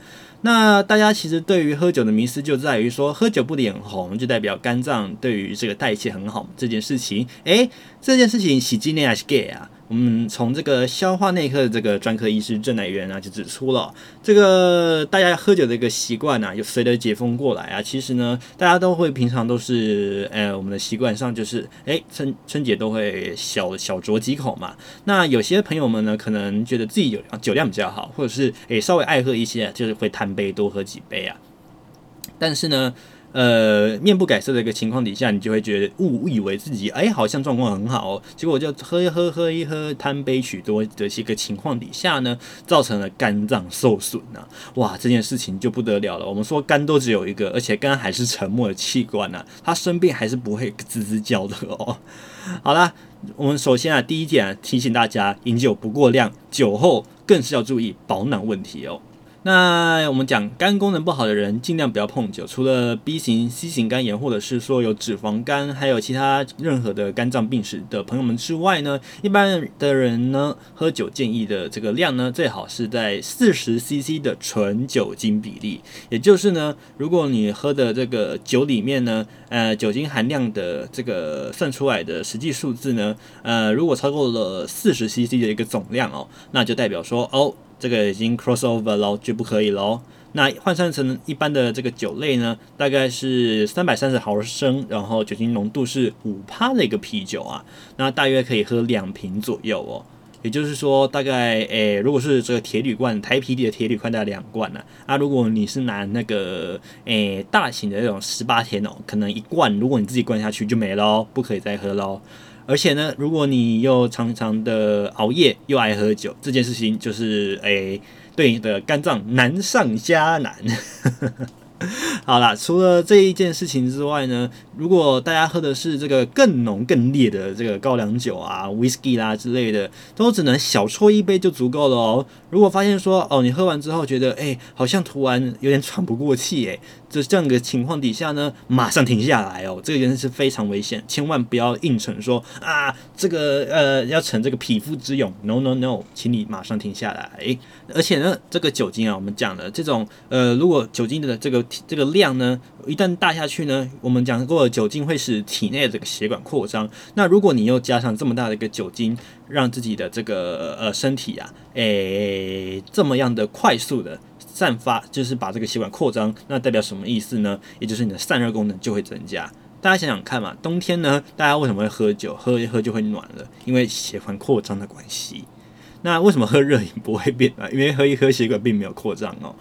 那大家其实对于喝酒的迷思就在于说，喝酒不脸红就代表肝脏对于这个代谢很好这件事情。诶，这件事情是真的还是假啊？我们从这个消化内科的这个专科医师郑乃元啊就指出了，这个大家喝酒的一个习惯啊，就随着解封过来啊，其实呢，大家都会平常都是，呃，我们的习惯上就是，诶，春春节都会小小酌几口嘛。那有些朋友们呢，可能觉得自己酒酒量比较好，或者是诶稍微爱喝一些，就是会贪杯多喝几杯啊。但是呢，呃，面不改色的一个情况底下，你就会觉得误以为自己哎，好像状况很好哦，结果就喝一喝，喝一喝，贪杯许多的一个情况底下呢，造成了肝脏受损呐、啊。哇，这件事情就不得了了。我们说肝都只有一个，而且肝还是沉默的器官呐、啊，它生病还是不会吱吱叫的哦。好啦，我们首先啊，第一点啊，提醒大家，饮酒不过量，酒后更是要注意保暖问题哦。那我们讲肝功能不好的人，尽量不要碰酒。除了 B 型、C 型肝炎，或者是说有脂肪肝，还有其他任何的肝脏病史的朋友们之外呢，一般的人呢，喝酒建议的这个量呢，最好是在四十 CC 的纯酒精比例。也就是呢，如果你喝的这个酒里面呢，呃，酒精含量的这个算出来的实际数字呢，呃，如果超过了四十 CC 的一个总量哦，那就代表说哦。这个已经 crossover 了，就不可以喽。那换算成一般的这个酒类呢，大概是三百三十毫升，然后酒精浓度是五趴的一个啤酒啊，那大约可以喝两瓶左右哦。也就是说，大概诶，如果是这个铁铝罐，台啤的铁铝罐大概两罐呢。啊，如果你是拿那个诶大型的那种十八天哦，可能一罐，如果你自己灌下去就没了，不可以再喝喽。而且呢，如果你又常常的熬夜又爱喝酒，这件事情就是诶对你的肝脏难上加难。好啦，除了这一件事情之外呢，如果大家喝的是这个更浓更烈的这个高粱酒啊、whisky 啦之类的，都只能小啜一杯就足够了哦。如果发现说哦，你喝完之后觉得哎、欸，好像突然有点喘不过气哎，这这样的情况底下呢，马上停下来哦，这个真的是非常危险，千万不要硬逞说啊，这个呃要逞这个匹夫之勇，no no no，请你马上停下来。而且呢，这个酒精啊，我们讲的这种呃，如果酒精的这个这个量呢，一旦大下去呢，我们讲过了，酒精会使体内的这个血管扩张。那如果你又加上这么大的一个酒精，让自己的这个呃身体啊，诶、这么样的快速的散发，就是把这个血管扩张，那代表什么意思呢？也就是你的散热功能就会增加。大家想想看嘛，冬天呢，大家为什么会喝酒？喝一喝就会暖了，因为血管扩张的关系。那为什么喝热饮不会变啊？因为喝一喝血管并没有扩张哦。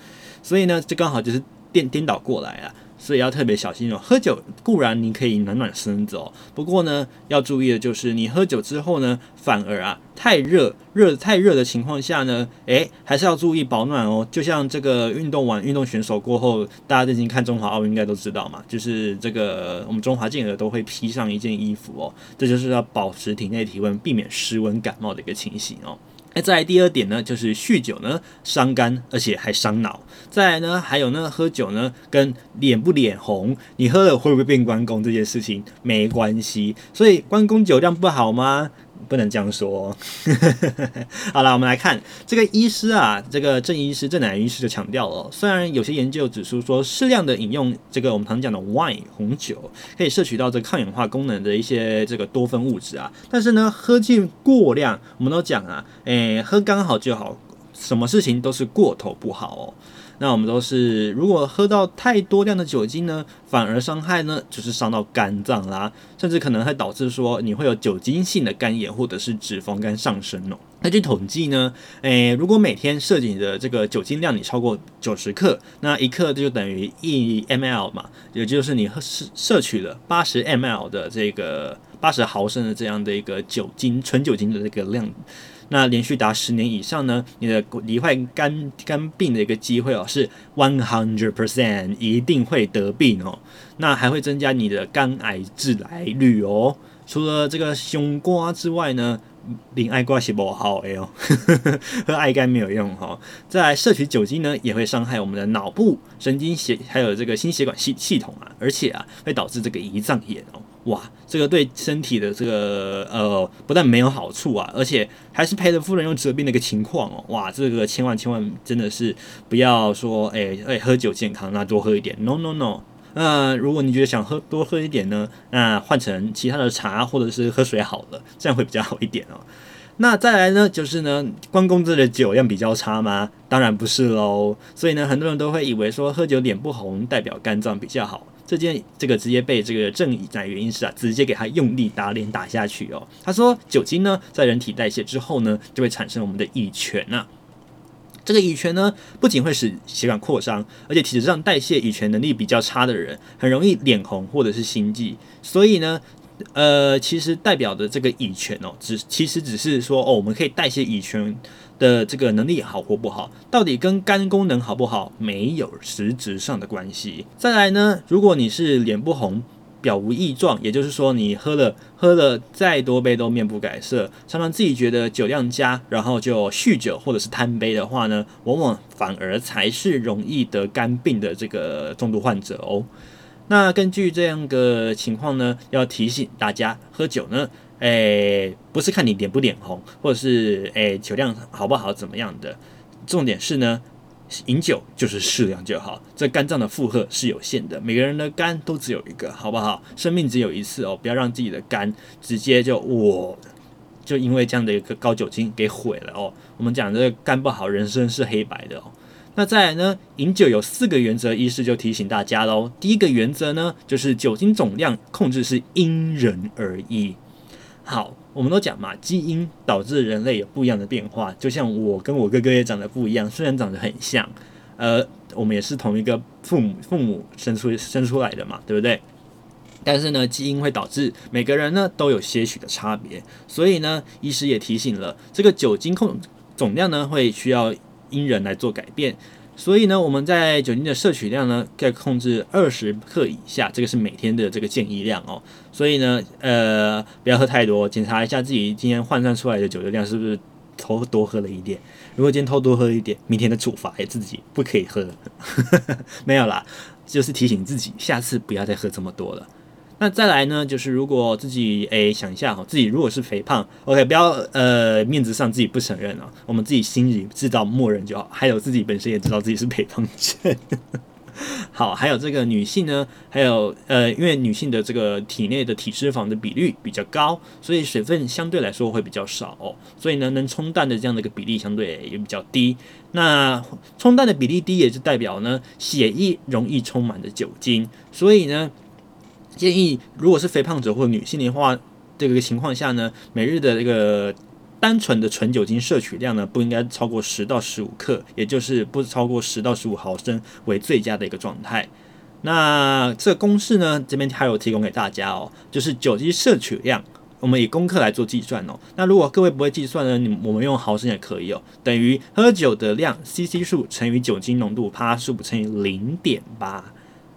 所以呢，这刚好就是颠颠倒过来啊。所以要特别小心哦。喝酒固然你可以暖暖身子哦，不过呢，要注意的就是你喝酒之后呢，反而啊太热热太热的情况下呢，诶，还是要注意保暖哦。就像这个运动完运动选手过后，大家最近看中华奥运应该都知道嘛，就是这个我们中华健儿都会披上一件衣服哦，这就是要保持体内体温，避免失温感冒的一个情形哦。那再来第二点呢，就是酗酒呢伤肝，而且还伤脑。再来呢，还有呢，喝酒呢跟脸不脸红，你喝了会不会变关公这件事情没关系。所以关公酒量不好吗？不能这样说。好了，我们来看这个医师啊，这个郑医师郑乃医师就强调了，虽然有些研究指出说，适量的饮用这个我们常讲的 wine 红酒，可以摄取到这个抗氧化功能的一些这个多酚物质啊，但是呢，喝进过量，我们都讲啊，诶、喝刚好就好，什么事情都是过头不好哦。那我们都是，如果喝到太多量的酒精呢，反而伤害呢，就是伤到肝脏啦，甚至可能会导致说你会有酒精性的肝炎或者是脂肪肝上升哦。那据统计呢，诶，如果每天摄取的这个酒精量你超过九十克，那一克就等于一 ml 嘛，也就是你摄摄取了八十 ml 的这个八十毫升的这样的一个酒精纯酒精的这个量。那连续达十年以上呢，你的罹患肝肝病的一个机会哦是 one hundred percent，一定会得病哦。那还会增加你的肝癌致癌率哦。除了这个胸瓜之外呢，零爱瓜是不好哎哟，喝爱肝没有用哈。再来摄取酒精呢，也会伤害我们的脑部神经血，还有这个心血管系系统啊，而且啊会导致这个胰脏炎哦。哇，这个对身体的这个呃，不但没有好处啊，而且还是赔了夫人又折兵的一个情况哦。哇，这个千万千万真的是不要说，哎哎，喝酒健康，那多喝一点。No No No，那如果你觉得想喝多喝一点呢，那换成其他的茶或者是喝水好了，这样会比较好一点哦。那再来呢，就是呢，关公这的酒量比较差吗？当然不是喽。所以呢，很多人都会以为说喝酒脸不红代表肝脏比较好。这件这个直接被这个正义在原因是啊，直接给他用力打脸打下去哦。他说酒精呢，在人体代谢之后呢，就会产生我们的乙醛呐。这个乙醛呢，不仅会使血管扩张，而且体质上代谢乙醛能力比较差的人，很容易脸红或者是心悸。所以呢，呃，其实代表的这个乙醛哦，只其实只是说哦，我们可以代谢乙醛。的这个能力好或不好，到底跟肝功能好不好没有实质上的关系。再来呢，如果你是脸不红、表无异状，也就是说你喝了喝了再多杯都面不改色，常常自己觉得酒量佳，然后就酗酒或者是贪杯的话呢，往往反而才是容易得肝病的这个重度患者哦。那根据这样的情况呢，要提醒大家喝酒呢。诶、不是看你脸不脸红，或者是诶、酒量好不好怎么样的，重点是呢，饮酒就是适量就好。这肝脏的负荷是有限的，每个人的肝都只有一个，好不好？生命只有一次哦，不要让自己的肝直接就我就因为这样的一个高酒精给毁了哦。我们讲这个肝不好，人生是黑白的哦。那再来呢，饮酒有四个原则，医师就提醒大家喽。第一个原则呢，就是酒精总量控制是因人而异。好，我们都讲嘛，基因导致人类有不一样的变化。就像我跟我哥哥也长得不一样，虽然长得很像，呃，我们也是同一个父母父母生出生出来的嘛，对不对？但是呢，基因会导致每个人呢都有些许的差别。所以呢，医师也提醒了，这个酒精控总量呢会需要因人来做改变。所以呢，我们在酒精的摄取量呢，可以控制二十克以下，这个是每天的这个建议量哦。所以呢，呃，不要喝太多，检查一下自己今天换算出来的酒的量是不是偷多喝了一点。如果今天偷多喝一点，明天的处罚也自己不可以喝。没有啦，就是提醒自己，下次不要再喝这么多了。那再来呢，就是如果自己诶、想一下哈，自己如果是肥胖，OK，不要呃面子上自己不承认啊，我们自己心里知道默认就好，还有自己本身也知道自己是肥胖症。好，还有这个女性呢，还有呃，因为女性的这个体内的体脂肪的比率比较高，所以水分相对来说会比较少，所以呢，能冲淡的这样的一个比例相对也比较低。那冲淡的比例低，也就代表呢，血液容易充满着酒精，所以呢。建议，如果是肥胖者或女性的话，这个情况下呢，每日的这个单纯的纯酒精摄取量呢，不应该超过十到十五克，也就是不超过十到十五毫升为最佳的一个状态。那这个公式呢，这边还有提供给大家哦，就是酒精摄取量，我们以公克来做计算哦。那如果各位不会计算呢，你我们用毫升也可以哦，等于喝酒的量 CC 数乘以酒精浓度趴数乘以零点八。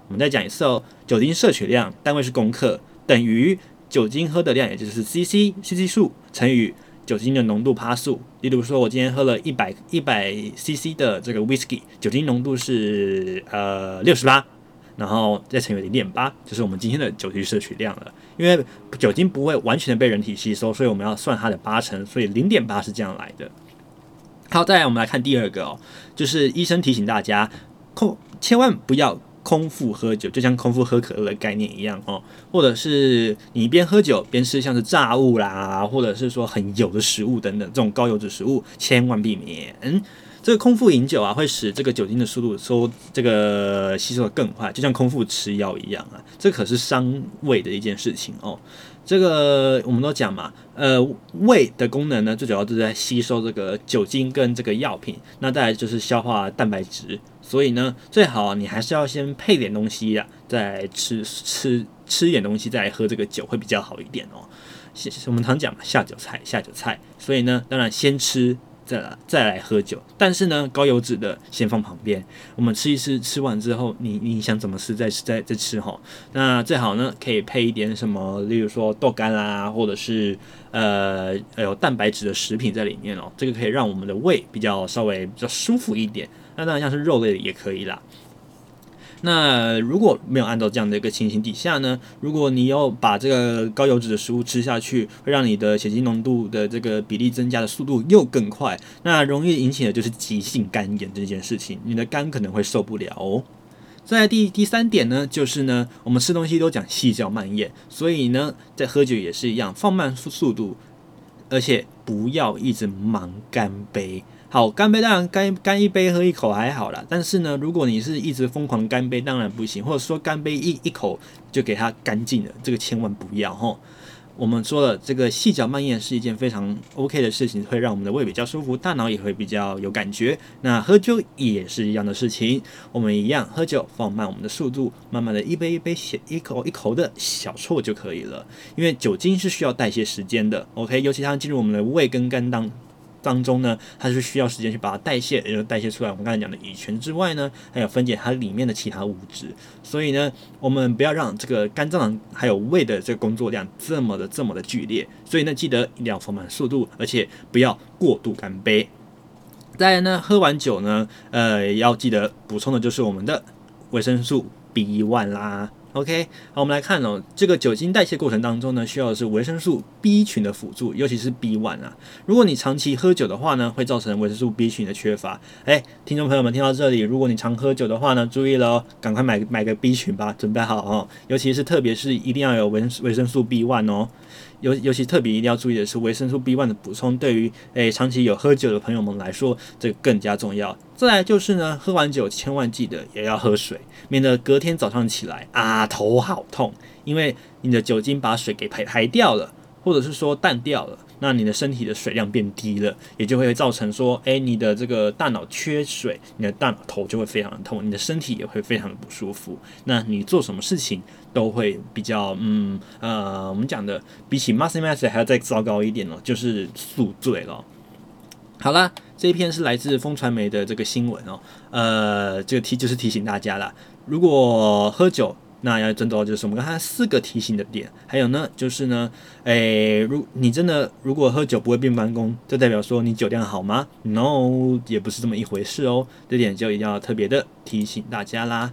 我们再讲一次哦，酒精摄取量单位是公克，等于酒精喝的量，也就是 CC CC 数乘以酒精的浓度趴数。例如说，我今天喝了一百一百 CC 的这个 Whisky，酒精浓度是呃六十八，然后再乘以零点八，就是我们今天的酒精摄取量了。因为酒精不会完全的被人体吸收，所以我们要算它的八成，所以零点八是这样来的。好，再来我们来看第二个哦，就是医生提醒大家，控千万不要。空腹喝酒就像空腹喝可乐的概念一样哦，或者是你一边喝酒边吃像是炸物啦，或者是说很油的食物等等这种高油脂食物，千万避免。这个空腹饮酒啊，会使这个酒精的速度收这个吸收的更快，就像空腹吃药一样啊，这可是伤胃的一件事情哦。这个我们都讲嘛，呃，胃的功能呢，最主要就是在吸收这个酒精跟这个药品，那再来就是消化蛋白质。所以呢，最好你还是要先配点东西呀，再吃吃吃一点东西，再喝这个酒会比较好一点哦。我们常讲嘛，下酒菜下酒菜，所以呢，当然先吃。再来再来喝酒，但是呢，高油脂的先放旁边。我们吃一吃，吃完之后，你你想怎么吃再吃再再吃哈。那最好呢，可以配一点什么，例如说豆干啦，或者是呃有蛋白质的食品在里面哦。这个可以让我们的胃比较稍微比较舒服一点。那当然像是肉类也可以啦。那如果没有按照这样的一个情形底下呢，如果你要把这个高油脂的食物吃下去，会让你的血清浓度的这个比例增加的速度又更快，那容易引起的就是急性肝炎这件事情，你的肝可能会受不了哦。在第第三点呢，就是呢，我们吃东西都讲细嚼慢咽，所以呢，在喝酒也是一样，放慢速速度，而且不要一直忙干杯。好，干杯当然干干一杯喝一口还好啦，但是呢，如果你是一直疯狂干杯，当然不行，或者说干杯一一口就给它干净了，这个千万不要吼。我们说了，这个细嚼慢咽是一件非常 OK 的事情，会让我们的胃比较舒服，大脑也会比较有感觉。那喝酒也是一样的事情，我们一样喝酒放慢我们的速度，慢慢的一杯一杯小一口一口的小啜就可以了，因为酒精是需要代谢时间的，OK，尤其它进入我们的胃跟肝当。当中呢，它是需要时间去把它代谢，也就代谢出来。我们刚才讲的乙醛之外呢，还有分解它里面的其他物质。所以呢，我们不要让这个肝脏还有胃的这个工作量这么的这么的剧烈。所以呢，记得一定要放慢速度，而且不要过度干杯。再来呢，喝完酒呢，呃，要记得补充的就是我们的维生素 B1 啦。OK，好，我们来看哦，这个酒精代谢过程当中呢，需要的是维生素 B 群的辅助，尤其是 B1 啊。如果你长期喝酒的话呢，会造成维生素 B 群的缺乏。哎，听众朋友们听到这里，如果你常喝酒的话呢，注意了哦，赶快买买个 B 群吧，准备好哦。尤其是特别是一定要有维维生素 B1 哦。尤尤其特别一定要注意的是，维生素 B1 的补充对于诶长期有喝酒的朋友们来说，这个更加重要。再来就是呢，喝完酒千万记得也要喝水，免得隔天早上起来啊头好痛，因为你的酒精把水给排排掉了，或者是说淡掉了。那你的身体的水量变低了，也就会造成说，诶，你的这个大脑缺水，你的大脑头就会非常的痛，你的身体也会非常的不舒服。那你做什么事情都会比较，嗯，呃，我们讲的比起 muscle mass 还要再糟糕一点哦，就是宿醉了。好啦，这一篇是来自风传媒的这个新闻哦，呃，这个提就是提醒大家啦，如果喝酒。那要遵照就是我们刚才四个提醒的点，还有呢，就是呢，诶，如你真的如果喝酒不会变关公，就代表说你酒量好吗？No，也不是这么一回事哦，这点就一定要特别的提醒大家啦。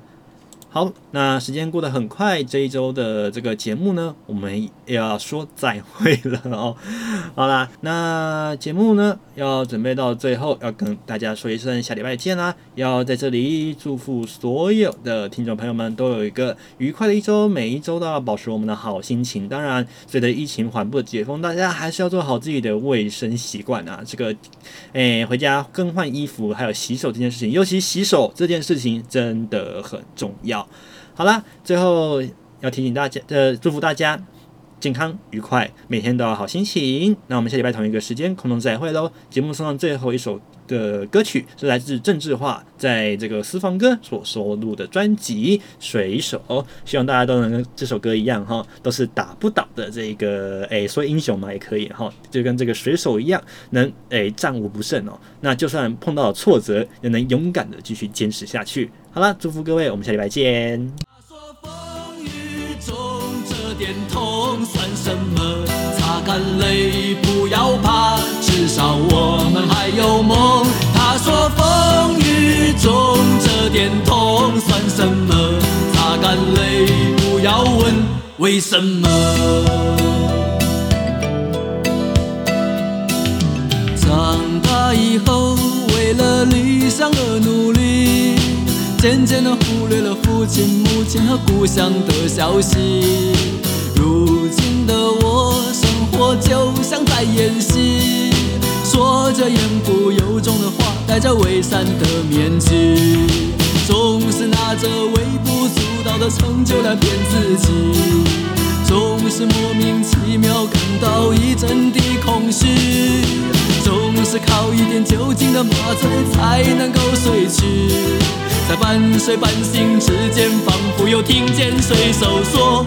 好，那时间过得很快，这一周的这个节目呢，我们要说再会了哦。好啦，那节目呢要准备到最后，要跟大家说一声下礼拜见啦。要在这里祝福所有的听众朋友们都有一个愉快的一周，每一周都要保持我们的好心情。当然，随着疫情缓步解封，大家还是要做好自己的卫生习惯啊。这个，诶，回家更换衣服，还有洗手这件事情，尤其洗手这件事情真的很重要。好啦，最后要提醒大家，呃，祝福大家健康愉快，每天都要好心情。那我们下礼拜同一个时间空中再会喽。节目送上最后一首的歌曲是来自郑智化在这个私房歌所收录的专辑《水手》，希望大家都能跟这首歌一样哈，都是打不倒的这个诶，说英雄嘛也可以哈，就跟这个水手一样，能诶战无不胜哦。那就算碰到了挫折，也能勇敢的继续坚持下去。好了，祝福各位，我们下礼拜见。
他说风雨中这点痛算什么？擦干泪，不要怕，少我们还有梦。他说风雨中这点痛算什么？擦干泪，不要问为什么。长大以后，为了理想而努力。渐渐地忽略了父亲、母亲和故乡的消息。如今的我，生活就像在演戏，着言不由衷的话，戴着伪善的面具，总是拿着微不足道的成就来骗自己，总是莫名其妙感到一阵的空虚，总是靠一点酒精的麻醉才能够睡去。在半睡半醒之间，仿佛又听见水手说：“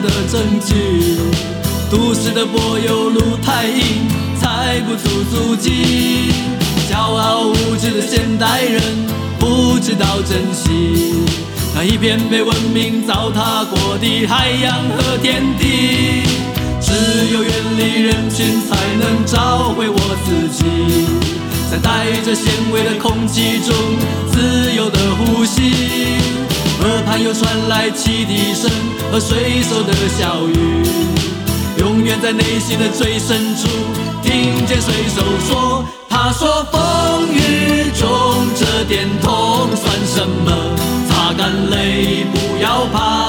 的证据，都市的柏油路太硬，踩不出足迹。骄傲无知的现代人不知道珍惜那一片被文明糟蹋过的海洋和天地。只有远离人群，才能找回我自己，在带着纤维的空气中自由的呼吸。河畔又传来汽笛声和水手的笑语，永远在内心的最深处听见水手说：“他说风雨中这点痛算什么？擦干泪，不要怕。”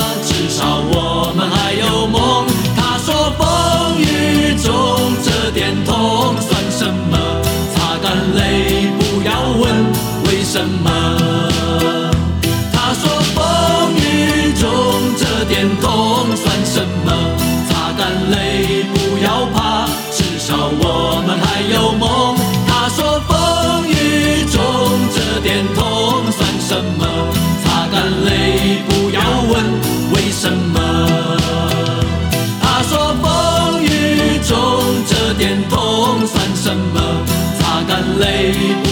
baby.